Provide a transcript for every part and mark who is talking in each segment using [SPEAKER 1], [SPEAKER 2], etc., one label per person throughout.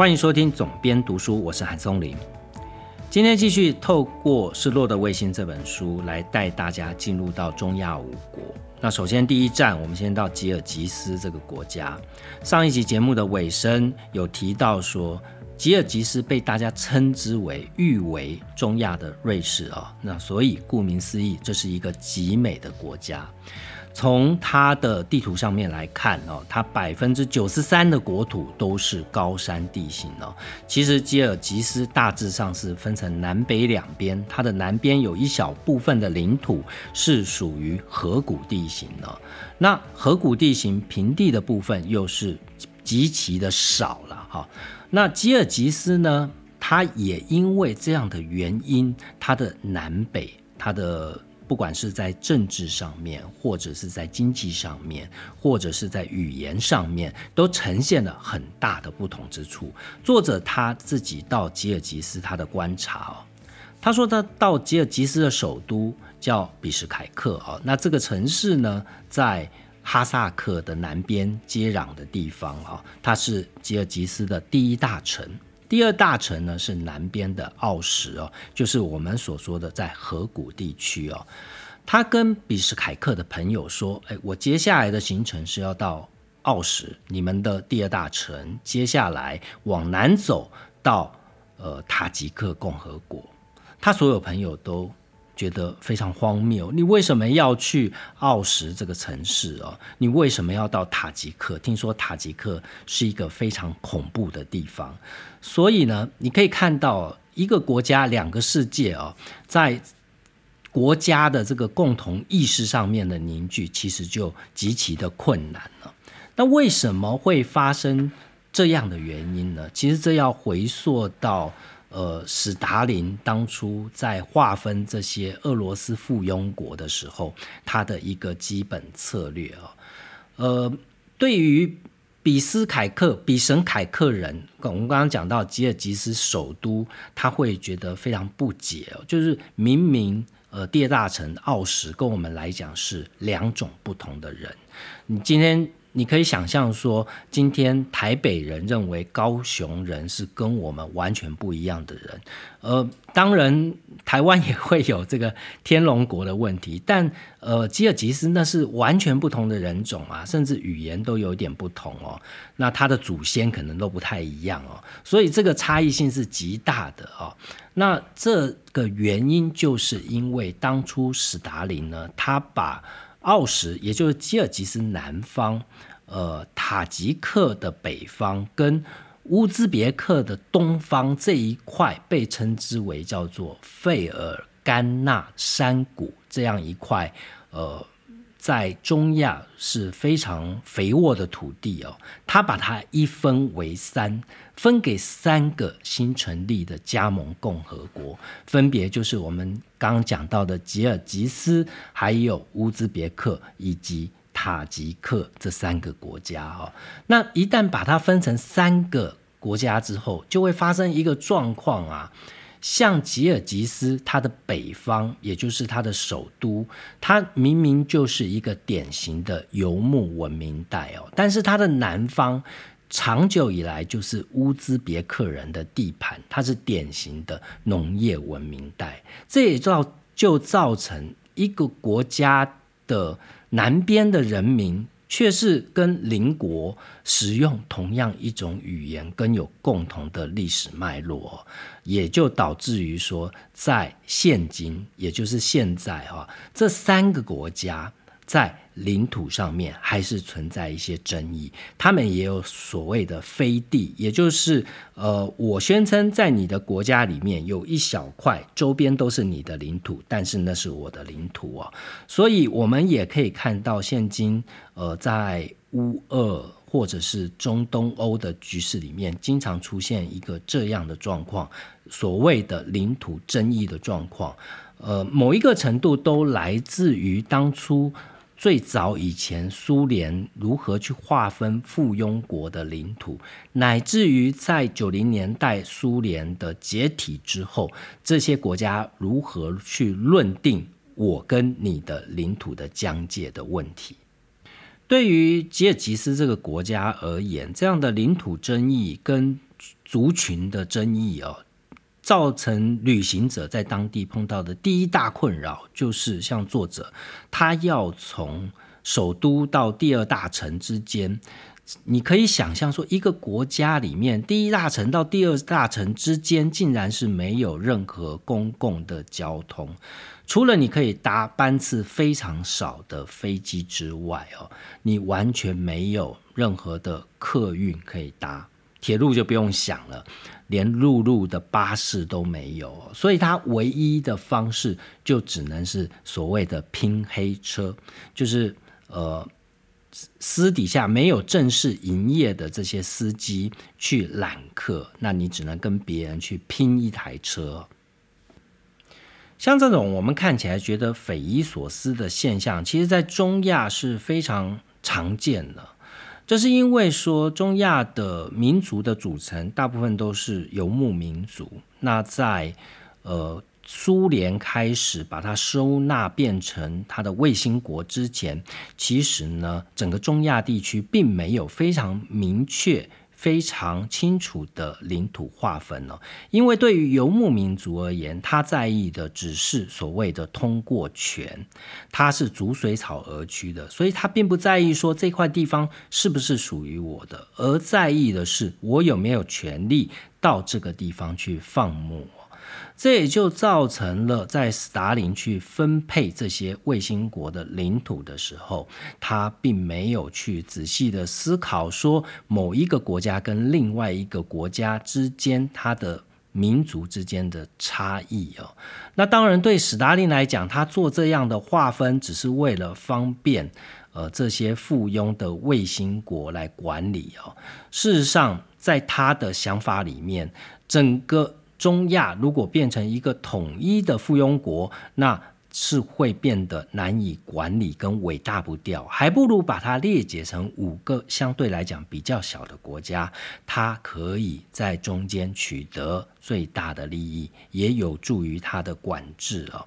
[SPEAKER 1] 欢迎收听总编读书，我是韩松林。今天继续透过《失落的卫星》这本书来带大家进入到中亚五国。那首先第一站，我们先到吉尔吉斯这个国家。上一集节目的尾声有提到说，吉尔吉斯被大家称之为誉为中亚的瑞士啊。那所以顾名思义，这是一个极美的国家。从它的地图上面来看哦，它百分之九十三的国土都是高山地形哦。其实吉尔吉斯大致上是分成南北两边，它的南边有一小部分的领土是属于河谷地形的。那河谷地形平地的部分又是极其的少了哈。那吉尔吉斯呢，它也因为这样的原因，它的南北它的。不管是在政治上面，或者是在经济上面，或者是在语言上面，都呈现了很大的不同之处。作者他自己到吉尔吉斯他的观察哦，他说他到吉尔吉斯的首都叫比什凯克哦，那这个城市呢，在哈萨克的南边接壤的地方啊，它是吉尔吉斯的第一大城。第二大城呢是南边的奥什哦，就是我们所说的在河谷地区哦。他跟比什凯克的朋友说：“哎，我接下来的行程是要到奥什，你们的第二大城，接下来往南走到呃塔吉克共和国。”他所有朋友都。觉得非常荒谬，你为什么要去奥什这个城市哦？你为什么要到塔吉克？听说塔吉克是一个非常恐怖的地方，所以呢，你可以看到一个国家两个世界哦，在国家的这个共同意识上面的凝聚，其实就极其的困难了。那为什么会发生这样的原因呢？其实这要回溯到。呃，史达林当初在划分这些俄罗斯附庸国的时候，他的一个基本策略啊，呃，对于比斯凯克、比什凯克人，我们刚刚讲到吉尔吉斯首都，他会觉得非常不解哦，就是明明呃第二大城奥什跟我们来讲是两种不同的人，你今天。你可以想象说，今天台北人认为高雄人是跟我们完全不一样的人，呃，当然台湾也会有这个天龙国的问题，但 呃，吉尔吉斯那是完全不同的人种啊，甚至语言都有点不同哦，那他的祖先可能都不太一样哦，所以这个差异性是极大的哦。那这个原因就是因为当初史达林呢，他把奥什，也就是吉尔吉斯南方，呃，塔吉克的北方跟乌兹别克的东方这一块，被称之为叫做费尔干纳山谷这样一块，呃。在中亚是非常肥沃的土地哦，他把它一分为三，分给三个新成立的加盟共和国，分别就是我们刚刚讲到的吉尔吉斯、还有乌兹别克以及塔吉克这三个国家哈。那一旦把它分成三个国家之后，就会发生一个状况啊。像吉尔吉斯，它的北方，也就是它的首都，它明明就是一个典型的游牧文明带哦，但是它的南方，长久以来就是乌兹别克人的地盘，它是典型的农业文明带，这也造就造成一个国家的南边的人民。却是跟邻国使用同样一种语言，跟有共同的历史脉络，也就导致于说，在现今，也就是现在哈，这三个国家在。领土上面还是存在一些争议，他们也有所谓的飞地，也就是呃，我宣称在你的国家里面有一小块周边都是你的领土，但是那是我的领土哦。所以我们也可以看到，现今呃，在乌俄或者是中东欧的局势里面，经常出现一个这样的状况，所谓的领土争议的状况，呃，某一个程度都来自于当初。最早以前，苏联如何去划分附庸国的领土，乃至于在九零年代苏联的解体之后，这些国家如何去论定我跟你的领土的疆界的问题？对于吉尔吉斯这个国家而言，这样的领土争议跟族群的争议哦，造成旅行者在当地碰到的第一大困扰，就是像作者他要从首都到第二大城之间。你可以想象说，一个国家里面第一大城到第二大城之间，竟然是没有任何公共的交通，除了你可以搭班次非常少的飞机之外，哦，你完全没有任何的客运可以搭，铁路就不用想了，连陆路的巴士都没有，所以他唯一的方式就只能是所谓的拼黑车，就是呃。私底下没有正式营业的这些司机去揽客，那你只能跟别人去拼一台车。像这种我们看起来觉得匪夷所思的现象，其实在中亚是非常常见的。这是因为说中亚的民族的组成大部分都是游牧民族，那在呃。苏联开始把它收纳变成它的卫星国之前，其实呢，整个中亚地区并没有非常明确、非常清楚的领土划分哦。因为对于游牧民族而言，他在意的只是所谓的通过权，他是逐水草而居的，所以他并不在意说这块地方是不是属于我的，而在意的是我有没有权利到这个地方去放牧。这也就造成了，在斯大林去分配这些卫星国的领土的时候，他并没有去仔细的思考说某一个国家跟另外一个国家之间它的民族之间的差异哦。那当然，对史达林来讲，他做这样的划分，只是为了方便呃这些附庸的卫星国来管理哦。事实上，在他的想法里面，整个中亚如果变成一个统一的附庸国，那是会变得难以管理跟伟大不掉，还不如把它裂解成五个相对来讲比较小的国家，它可以在中间取得最大的利益，也有助于它的管制哦。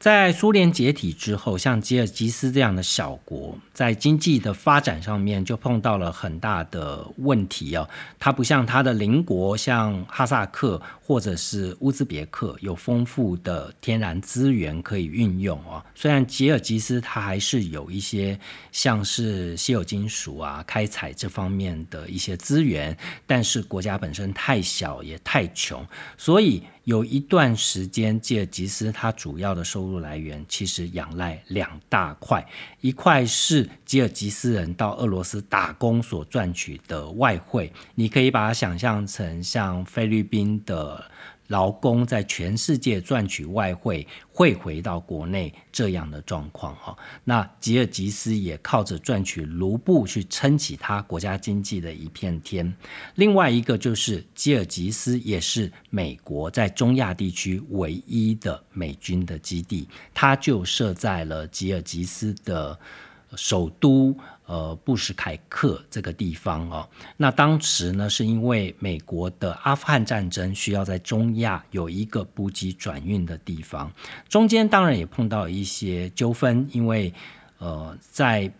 [SPEAKER 1] 在苏联解体之后，像吉尔吉斯这样的小国，在经济的发展上面就碰到了很大的问题哦。它不像它的邻国，像哈萨克或者是乌兹别克，有丰富的天然资源可以运用哦。虽然吉尔吉斯它还是有一些像是稀有金属啊、开采这方面的一些资源，但是国家本身太小也太穷，所以。有一段时间，吉尔吉斯它主要的收入来源其实仰赖两大块，一块是吉尔吉斯人到俄罗斯打工所赚取的外汇，你可以把它想象成像菲律宾的。劳工在全世界赚取外汇汇回到国内这样的状况哈，那吉尔吉斯也靠着赚取卢布去撑起他国家经济的一片天。另外一个就是吉尔吉斯也是美国在中亚地区唯一的美军的基地，它就设在了吉尔吉斯的首都。呃，布什凯克这个地方哦，那当时呢，是因为美国的阿富汗战争需要在中亚有一个补给转运的地方，中间当然也碰到一些纠纷，因为呃，在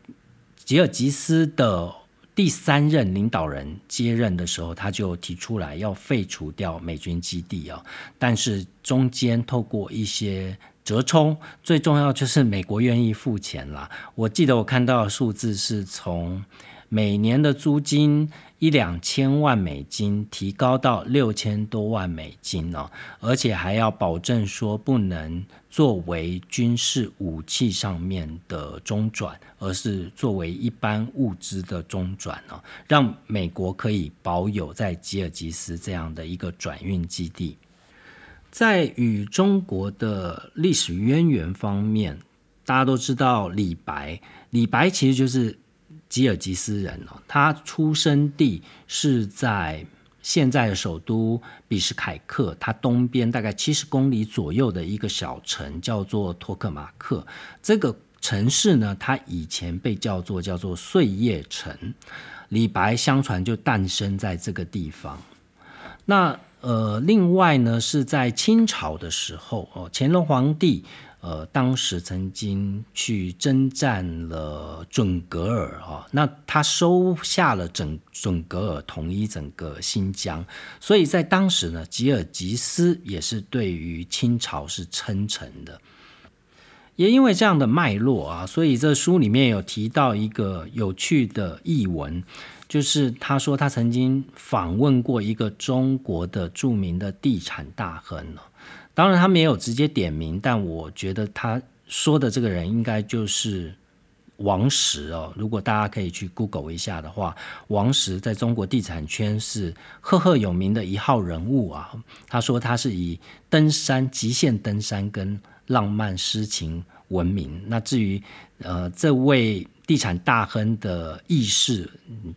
[SPEAKER 1] 吉尔吉斯的第三任领导人接任的时候，他就提出来要废除掉美军基地啊，但是中间透过一些。折冲最重要就是美国愿意付钱啦。我记得我看到的数字是从每年的租金一两千万美金提高到六千多万美金哦，而且还要保证说不能作为军事武器上面的中转，而是作为一般物资的中转哦，让美国可以保有在吉尔吉斯这样的一个转运基地。在与中国的历史渊源方面，大家都知道李白。李白其实就是吉尔吉斯人哦，他出生地是在现在的首都比什凯克，他东边大概七十公里左右的一个小城叫做托克马克。这个城市呢，它以前被叫做叫做碎叶城。李白相传就诞生在这个地方。那呃，另外呢，是在清朝的时候哦，乾隆皇帝呃，当时曾经去征战了准噶尔啊，那他收下了整准噶尔，统一整个新疆，所以在当时呢，吉尔吉斯也是对于清朝是称臣的。也因为这样的脉络啊，所以这书里面有提到一个有趣的译文，就是他说他曾经访问过一个中国的著名的地产大亨当然，他没有直接点名，但我觉得他说的这个人应该就是王石哦。如果大家可以去 Google 一下的话，王石在中国地产圈是赫赫有名的一号人物啊。他说他是以登山、极限登山跟浪漫诗情闻名。那至于呃这位地产大亨的轶事，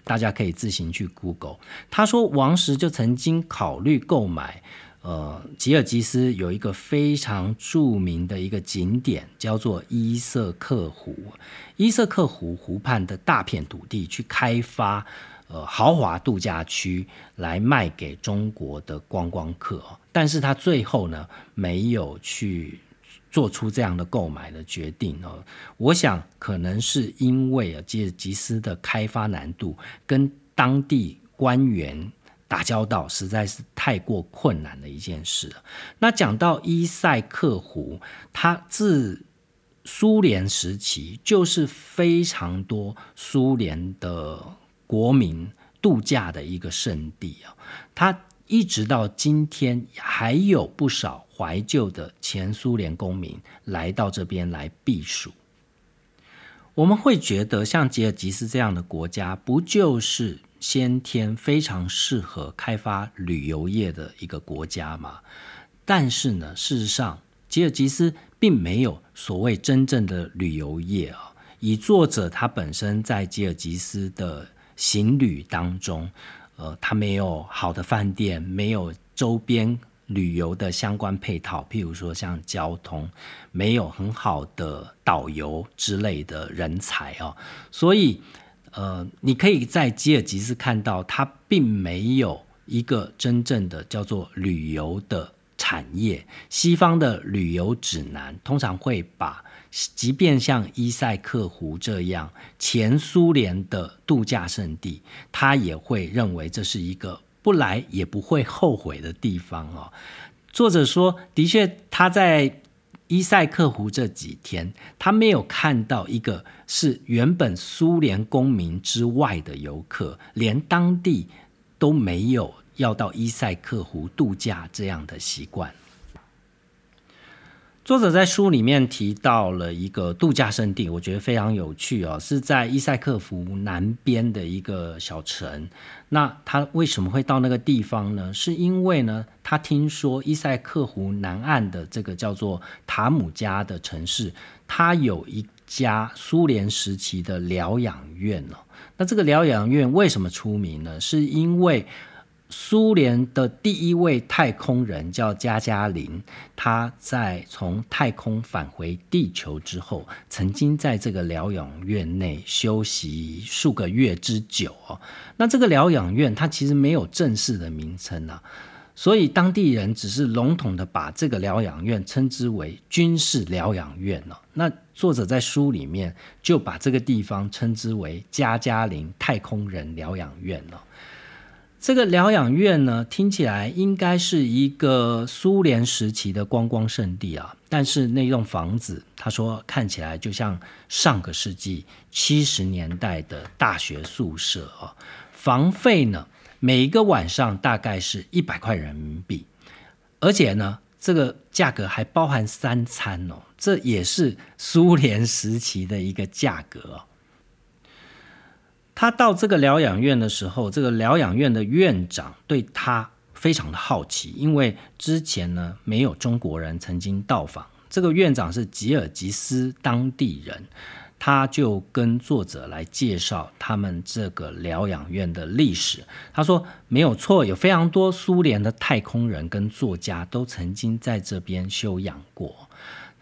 [SPEAKER 1] 大家可以自行去 Google。他说王石就曾经考虑购买。呃，吉尔吉斯有一个非常著名的一个景点，叫做伊瑟克湖。伊瑟克湖湖畔的大片土地去开发，呃，豪华度假区来卖给中国的观光客。但是他最后呢，没有去做出这样的购买的决定哦。我想可能是因为啊，吉尔吉斯的开发难度跟当地官员。打交道实在是太过困难的一件事了。那讲到伊塞克湖，它自苏联时期就是非常多苏联的国民度假的一个圣地啊。它一直到今天还有不少怀旧的前苏联公民来到这边来避暑。我们会觉得像吉尔吉斯这样的国家，不就是？先天非常适合开发旅游业的一个国家吗，但是呢，事实上，吉尔吉斯并没有所谓真正的旅游业啊。以作者他本身在吉尔吉斯的行旅当中，呃，他没有好的饭店，没有周边旅游的相关配套，譬如说像交通，没有很好的导游之类的人才啊，所以。呃，你可以在吉尔吉斯看到，它并没有一个真正的叫做旅游的产业。西方的旅游指南通常会把，即便像伊塞克湖这样前苏联的度假胜地，他也会认为这是一个不来也不会后悔的地方哦。作者说，的确他在。伊塞克湖这几天，他没有看到一个是原本苏联公民之外的游客，连当地都没有要到伊塞克湖度假这样的习惯。作者在书里面提到了一个度假胜地，我觉得非常有趣哦，是在伊塞克湖南边的一个小城。那他为什么会到那个地方呢？是因为呢，他听说伊塞克湖南岸的这个叫做塔姆加的城市，它有一家苏联时期的疗养院哦。那这个疗养院为什么出名呢？是因为苏联的第一位太空人叫加加林，他在从太空返回地球之后，曾经在这个疗养院内休息数个月之久哦。那这个疗养院它其实没有正式的名称啊，所以当地人只是笼统的把这个疗养院称之为军事疗养院哦。那作者在书里面就把这个地方称之为加加林太空人疗养院了。这个疗养院呢，听起来应该是一个苏联时期的观光胜地啊。但是那栋房子，他说看起来就像上个世纪七十年代的大学宿舍啊。房费呢，每一个晚上大概是一百块人民币，而且呢，这个价格还包含三餐哦。这也是苏联时期的一个价格。他到这个疗养院的时候，这个疗养院的院长对他非常的好奇，因为之前呢没有中国人曾经到访。这个院长是吉尔吉斯当地人，他就跟作者来介绍他们这个疗养院的历史。他说没有错，有非常多苏联的太空人跟作家都曾经在这边休养过。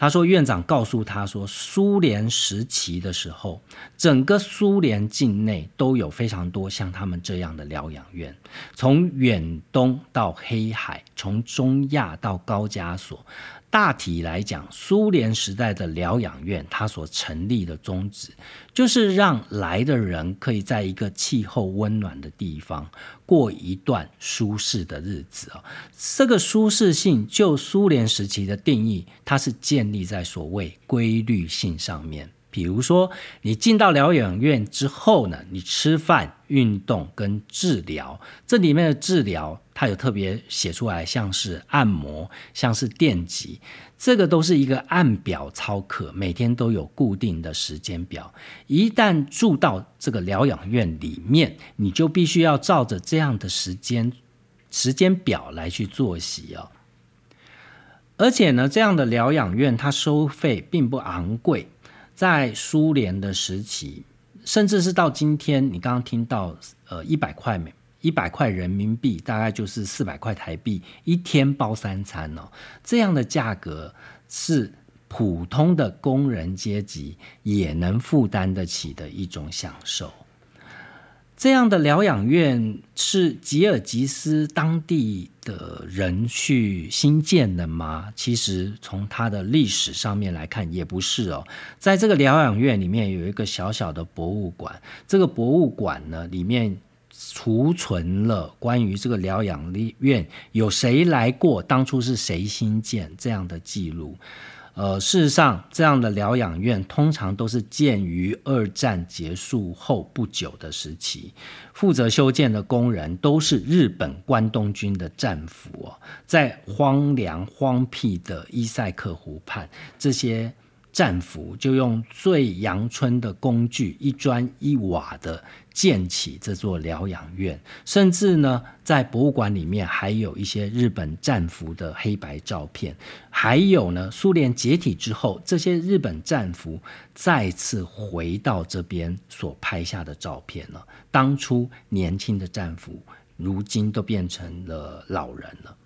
[SPEAKER 1] 他说：“院长告诉他说，苏联时期的时候，整个苏联境内都有非常多像他们这样的疗养院，从远东到黑海，从中亚到高加索。大体来讲，苏联时代的疗养院，它所成立的宗旨，就是让来的人可以在一个气候温暖的地方过一段舒适的日子啊。这个舒适性，就苏联时期的定义，它是建立在所谓规律性上面。比如说，你进到疗养院之后呢，你吃饭、运动跟治疗，这里面的治疗它有特别写出来，像是按摩、像是电击，这个都是一个按表操课，每天都有固定的时间表。一旦住到这个疗养院里面，你就必须要照着这样的时间时间表来去作息哦。而且呢，这样的疗养院它收费并不昂贵。在苏联的时期，甚至是到今天，你刚刚听到，呃，一百块美一百块人民币，大概就是四百块台币，一天包三餐哦，这样的价格是普通的工人阶级也能负担得起的一种享受。这样的疗养院是吉尔吉斯当地的人去新建的吗？其实从它的历史上面来看，也不是哦。在这个疗养院里面有一个小小的博物馆，这个博物馆呢里面储存了关于这个疗养院有谁来过，当初是谁新建这样的记录。呃，事实上，这样的疗养院通常都是建于二战结束后不久的时期，负责修建的工人都是日本关东军的战俘哦，在荒凉荒僻的伊塞克湖畔，这些。战俘就用最阳春的工具，一砖一瓦的建起这座疗养院，甚至呢，在博物馆里面还有一些日本战俘的黑白照片，还有呢，苏联解体之后，这些日本战俘再次回到这边所拍下的照片了。当初年轻的战俘，如今都变成了老人了。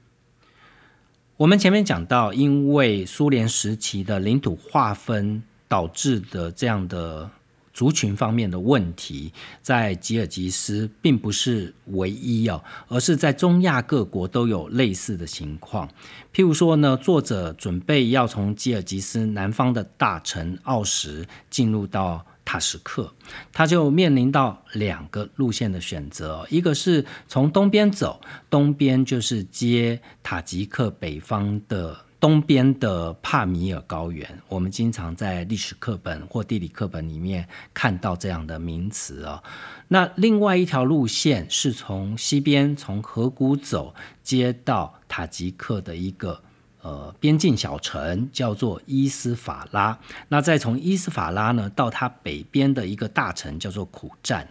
[SPEAKER 1] 我们前面讲到，因为苏联时期的领土划分导致的这样的族群方面的问题，在吉尔吉斯并不是唯一哦，而是在中亚各国都有类似的情况。譬如说呢，作者准备要从吉尔吉斯南方的大城奥什进入到。塔什克，他就面临到两个路线的选择，一个是从东边走，东边就是接塔吉克北方的东边的帕米尔高原，我们经常在历史课本或地理课本里面看到这样的名词啊。那另外一条路线是从西边从河谷走，接到塔吉克的一个。呃，边境小城叫做伊斯法拉，那再从伊斯法拉呢，到它北边的一个大城叫做苦战。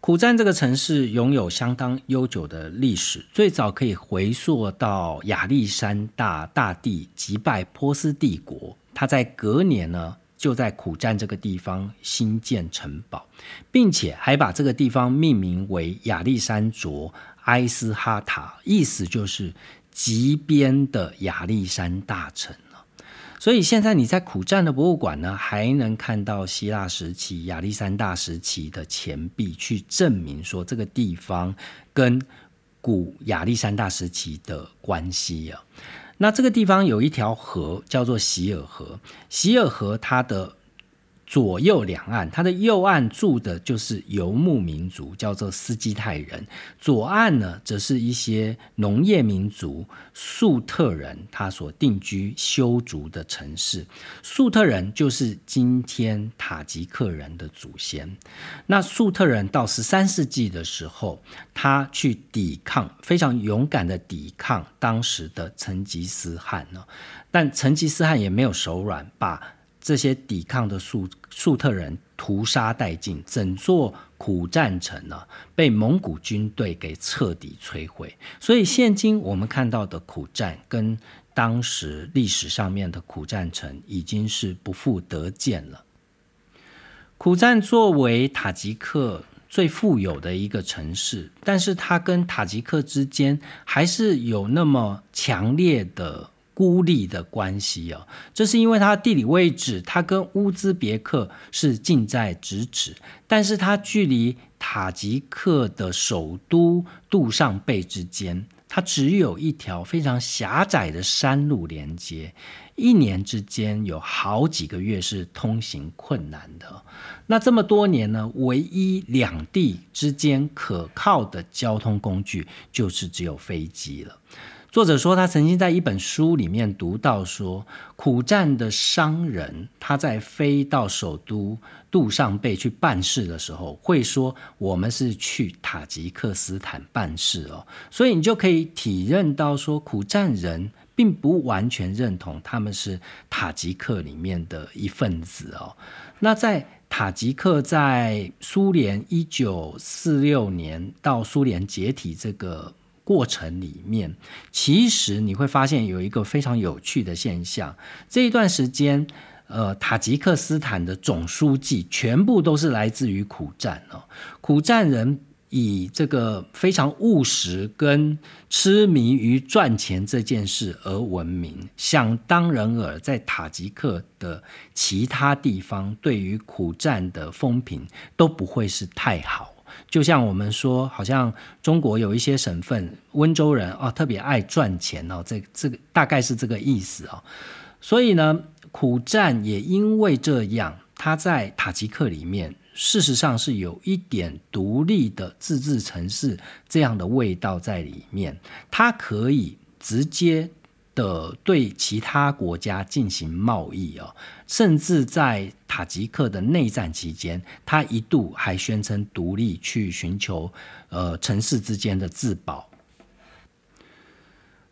[SPEAKER 1] 苦战这个城市拥有相当悠久的历史，最早可以回溯到亚历山大大帝击败波斯帝国，他在隔年呢，就在苦战这个地方新建城堡，并且还把这个地方命名为亚历山卓埃斯哈塔，意思就是。极边的亚历山大城所以现在你在苦战的博物馆呢，还能看到希腊时期、亚历山大时期的钱币，去证明说这个地方跟古亚历山大时期的关系啊。那这个地方有一条河叫做希尔河，希尔河它的。左右两岸，它的右岸住的就是游牧民族，叫做斯基泰人；左岸呢，则是一些农业民族粟特人，他所定居修筑的城市。粟特人就是今天塔吉克人的祖先。那粟特人到十三世纪的时候，他去抵抗，非常勇敢的抵抗当时的成吉思汗呢。但成吉思汗也没有手软，把这些抵抗的粟粟特人屠杀殆尽，整座苦战城呢被蒙古军队给彻底摧毁。所以现今我们看到的苦战，跟当时历史上面的苦战城已经是不复得见了。苦战作为塔吉克最富有的一个城市，但是它跟塔吉克之间还是有那么强烈的。孤立的关系哦，这是因为它地理位置，它跟乌兹别克是近在咫尺，但是它距离塔吉克的首都杜尚贝之间它只有一条非常狭窄的山路连接，一年之间有好几个月是通行困难的。那这么多年呢，唯一两地之间可靠的交通工具就是只有飞机了。作者说，他曾经在一本书里面读到说，苦战的商人他在飞到首都杜尚贝去办事的时候，会说我们是去塔吉克斯坦办事哦，所以你就可以体认到说，苦战人并不完全认同他们是塔吉克里面的一份子哦。那在塔吉克在苏联一九四六年到苏联解体这个。过程里面，其实你会发现有一个非常有趣的现象。这一段时间，呃，塔吉克斯坦的总书记全部都是来自于苦战哦。苦战人以这个非常务实跟痴迷于赚钱这件事而闻名。想当然尔，在塔吉克的其他地方，对于苦战的风评都不会是太好。就像我们说，好像中国有一些省份，温州人啊特别爱赚钱哦，这这个大概是这个意思哦。所以呢，苦战也因为这样，他在塔吉克里面，事实上是有一点独立的自治城市这样的味道在里面，它可以直接。的对其他国家进行贸易哦，甚至在塔吉克的内战期间，他一度还宣称独立，去寻求呃城市之间的自保。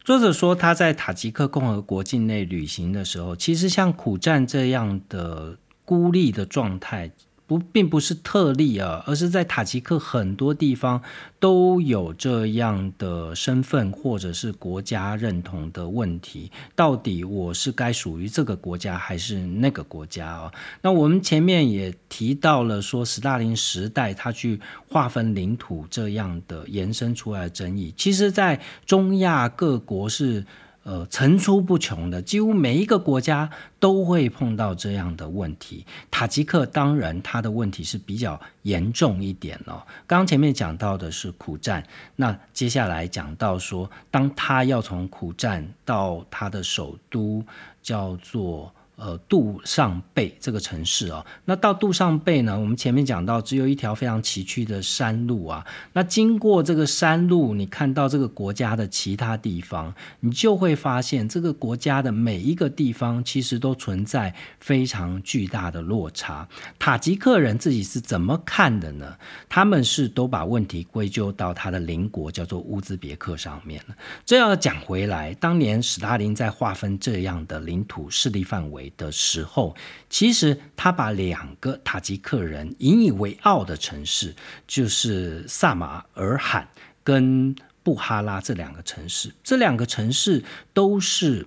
[SPEAKER 1] 作者说，他在塔吉克共和国境内旅行的时候，其实像苦战这样的孤立的状态。不，并不是特例啊，而是在塔吉克很多地方都有这样的身份或者是国家认同的问题。到底我是该属于这个国家还是那个国家啊？那我们前面也提到了，说斯大林时代他去划分领土这样的延伸出来的争议，其实在中亚各国是。呃，层出不穷的，几乎每一个国家都会碰到这样的问题。塔吉克当然，他的问题是比较严重一点哦。刚刚前面讲到的是苦战，那接下来讲到说，当他要从苦战到他的首都，叫做。呃，杜尚贝这个城市哦，那到杜尚贝呢？我们前面讲到，只有一条非常崎岖的山路啊。那经过这个山路，你看到这个国家的其他地方，你就会发现这个国家的每一个地方其实都存在非常巨大的落差。塔吉克人自己是怎么看的呢？他们是都把问题归咎到他的邻国叫做乌兹别克上面了。这要讲回来，当年史大林在划分这样的领土势力范围。的时候，其实他把两个塔吉克人引以为傲的城市，就是萨马尔罕跟布哈拉这两个城市，这两个城市都是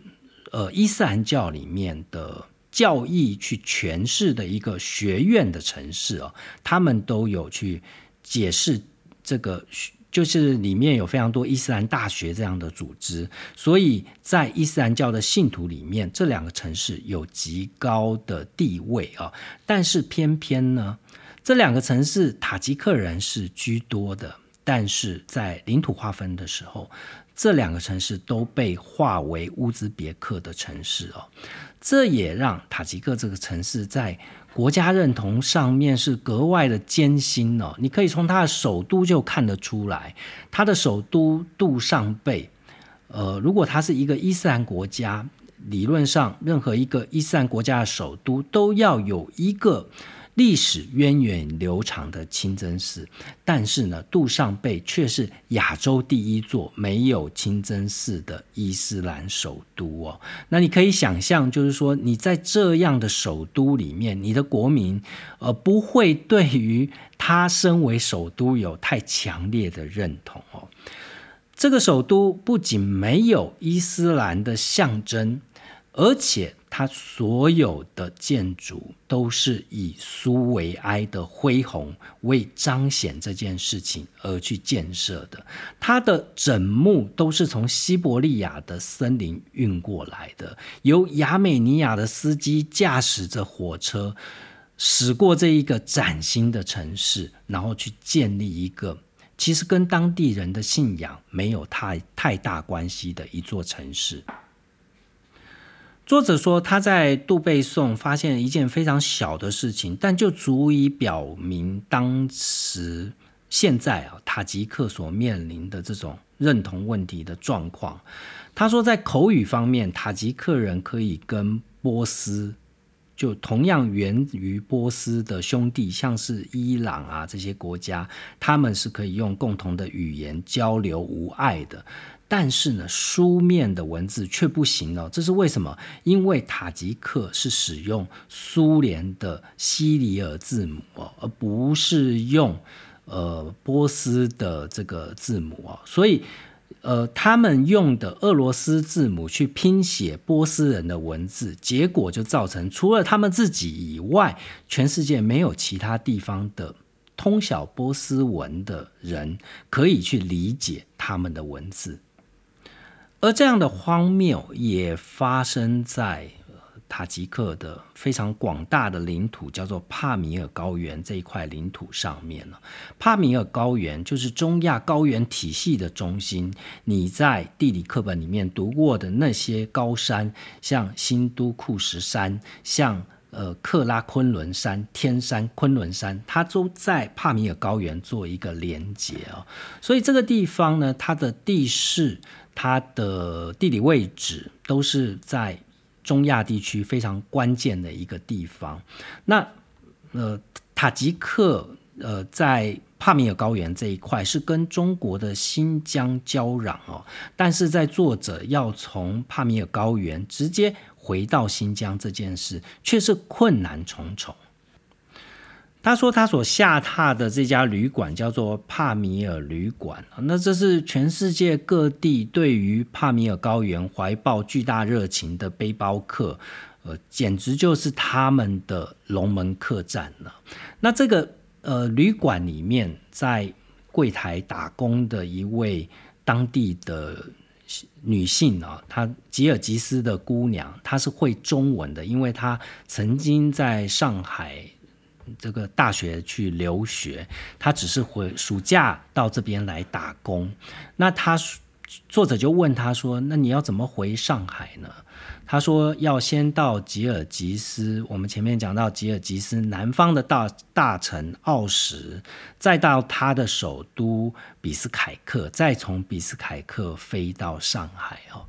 [SPEAKER 1] 呃伊斯兰教里面的教义去诠释的一个学院的城市哦，他们都有去解释这个。就是里面有非常多伊斯兰大学这样的组织，所以在伊斯兰教的信徒里面，这两个城市有极高的地位啊。但是偏偏呢，这两个城市塔吉克人是居多的，但是在领土划分的时候，这两个城市都被划为乌兹别克的城市哦。这也让塔吉克这个城市在。国家认同上面是格外的艰辛哦，你可以从它的首都就看得出来，它的首都杜尚贝，呃，如果它是一个伊斯兰国家，理论上任何一个伊斯兰国家的首都都要有一个。历史源远流长的清真寺，但是呢，杜尚贝却是亚洲第一座没有清真寺的伊斯兰首都哦。那你可以想象，就是说你在这样的首都里面，你的国民呃不会对于他身为首都有太强烈的认同哦。这个首都不仅没有伊斯兰的象征，而且。它所有的建筑都是以苏维埃的恢宏为彰显这件事情而去建设的。它的枕木都是从西伯利亚的森林运过来的，由亚美尼亚的司机驾驶着火车驶过这一个崭新的城市，然后去建立一个。其实跟当地人的信仰没有太太大关系的一座城市。作者说，他在杜贝颂发现一件非常小的事情，但就足以表明当时现在啊塔吉克所面临的这种认同问题的状况。他说，在口语方面，塔吉克人可以跟波斯。就同样源于波斯的兄弟，像是伊朗啊这些国家，他们是可以用共同的语言交流无碍的。但是呢，书面的文字却不行哦。这是为什么？因为塔吉克是使用苏联的西里尔字母，而不是用呃波斯的这个字母哦，所以。呃，他们用的俄罗斯字母去拼写波斯人的文字，结果就造成除了他们自己以外，全世界没有其他地方的通晓波斯文的人可以去理解他们的文字。而这样的荒谬也发生在。塔吉克的非常广大的领土叫做帕米尔高原这一块领土上面呢，帕米尔高原就是中亚高原体系的中心。你在地理课本里面读过的那些高山，像新都库什山，像呃克拉昆仑山、天山、昆仑山，它都在帕米尔高原做一个连接哦。所以这个地方呢，它的地势、它的地理位置都是在。中亚地区非常关键的一个地方，那呃塔吉克呃在帕米尔高原这一块是跟中国的新疆交壤哦，但是在作者要从帕米尔高原直接回到新疆这件事却是困难重重。他说，他所下榻的这家旅馆叫做帕米尔旅馆那这是全世界各地对于帕米尔高原怀抱巨大热情的背包客，呃，简直就是他们的龙门客栈了。那这个呃旅馆里面，在柜台打工的一位当地的女性啊，她吉尔吉斯的姑娘，她是会中文的，因为她曾经在上海。这个大学去留学，她只是回暑假到这边来打工。那她作者就问他说：“那你要怎么回上海呢？”他说：“要先到吉尔吉斯，我们前面讲到吉尔吉斯南方的大大城奥什，再到他的首都比斯凯克，再从比斯凯克飞到上海哦。”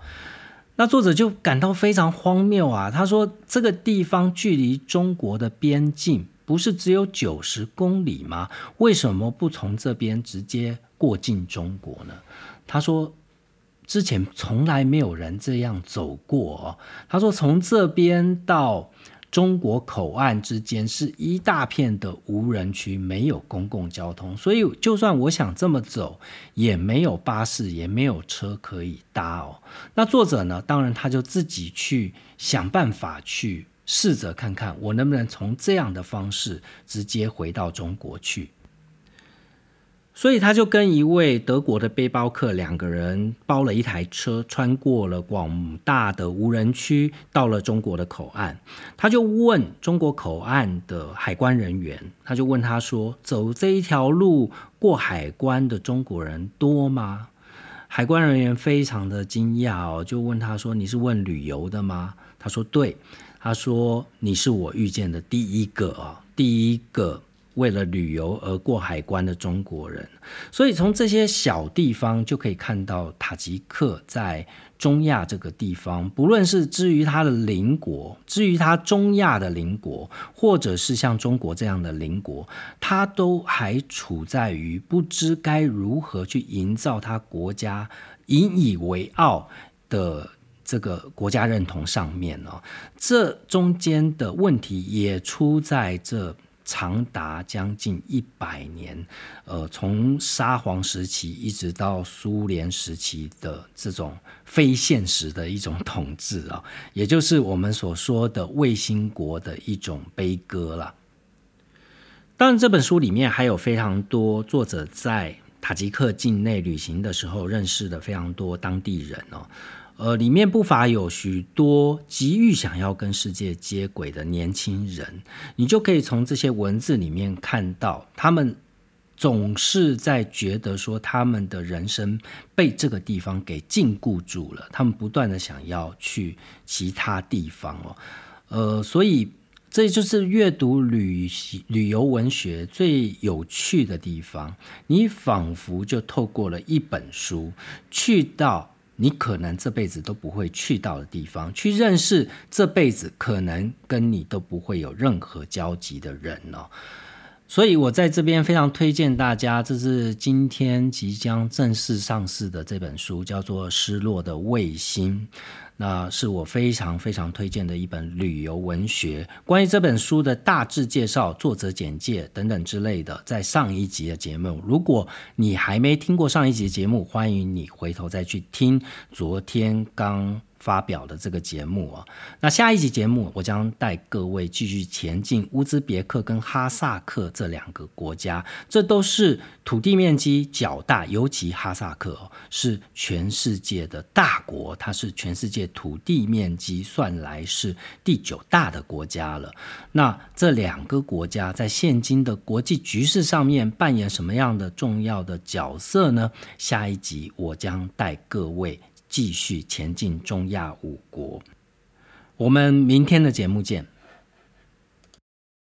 [SPEAKER 1] 那作者就感到非常荒谬啊！他说：“这个地方距离中国的边境。”不是只有九十公里吗？为什么不从这边直接过境中国呢？他说，之前从来没有人这样走过。哦他说，从这边到中国口岸之间是一大片的无人区，没有公共交通，所以就算我想这么走，也没有巴士，也没有车可以搭哦。那作者呢？当然，他就自己去想办法去。试着看看我能不能从这样的方式直接回到中国去，所以他就跟一位德国的背包客两个人包了一台车，穿过了广大的无人区，到了中国的口岸。他就问中国口岸的海关人员，他就问他说：“走这一条路过海关的中国人多吗？”海关人员非常的惊讶哦，就问他说：“你是问旅游的吗？”他说：“对。”他说：“你是我遇见的第一个啊，第一个为了旅游而过海关的中国人。所以从这些小地方就可以看到，塔吉克在中亚这个地方，不论是至于他的邻国，至于他中亚的邻国，或者是像中国这样的邻国，他都还处在于不知该如何去营造他国家引以为傲的。”这个国家认同上面哦，这中间的问题也出在这长达将近一百年，呃，从沙皇时期一直到苏联时期的这种非现实的一种统治啊，也就是我们所说的卫星国的一种悲歌了。当然，这本书里面还有非常多作者在塔吉克境内旅行的时候认识的非常多当地人哦。呃，里面不乏有许多急于想要跟世界接轨的年轻人，你就可以从这些文字里面看到，他们总是在觉得说他们的人生被这个地方给禁锢住了，他们不断的想要去其他地方哦，呃，所以这就是阅读旅旅游文学最有趣的地方，你仿佛就透过了一本书去到。你可能这辈子都不会去到的地方，去认识这辈子可能跟你都不会有任何交集的人哦。所以我在这边非常推荐大家，这是今天即将正式上市的这本书，叫做《失落的卫星》。那是我非常非常推荐的一本旅游文学。关于这本书的大致介绍、作者简介等等之类的，在上一集的节目，如果你还没听过上一集节目，欢迎你回头再去听昨天刚。发表的这个节目啊，那下一集节目我将带各位继续前进乌兹别克跟哈萨克这两个国家，这都是土地面积较大，尤其哈萨克是全世界的大国，它是全世界土地面积算来是第九大的国家了。那这两个国家在现今的国际局势上面扮演什么样的重要的角色呢？下一集我将带各位。继续前进中亚五国，我们明天的节目见。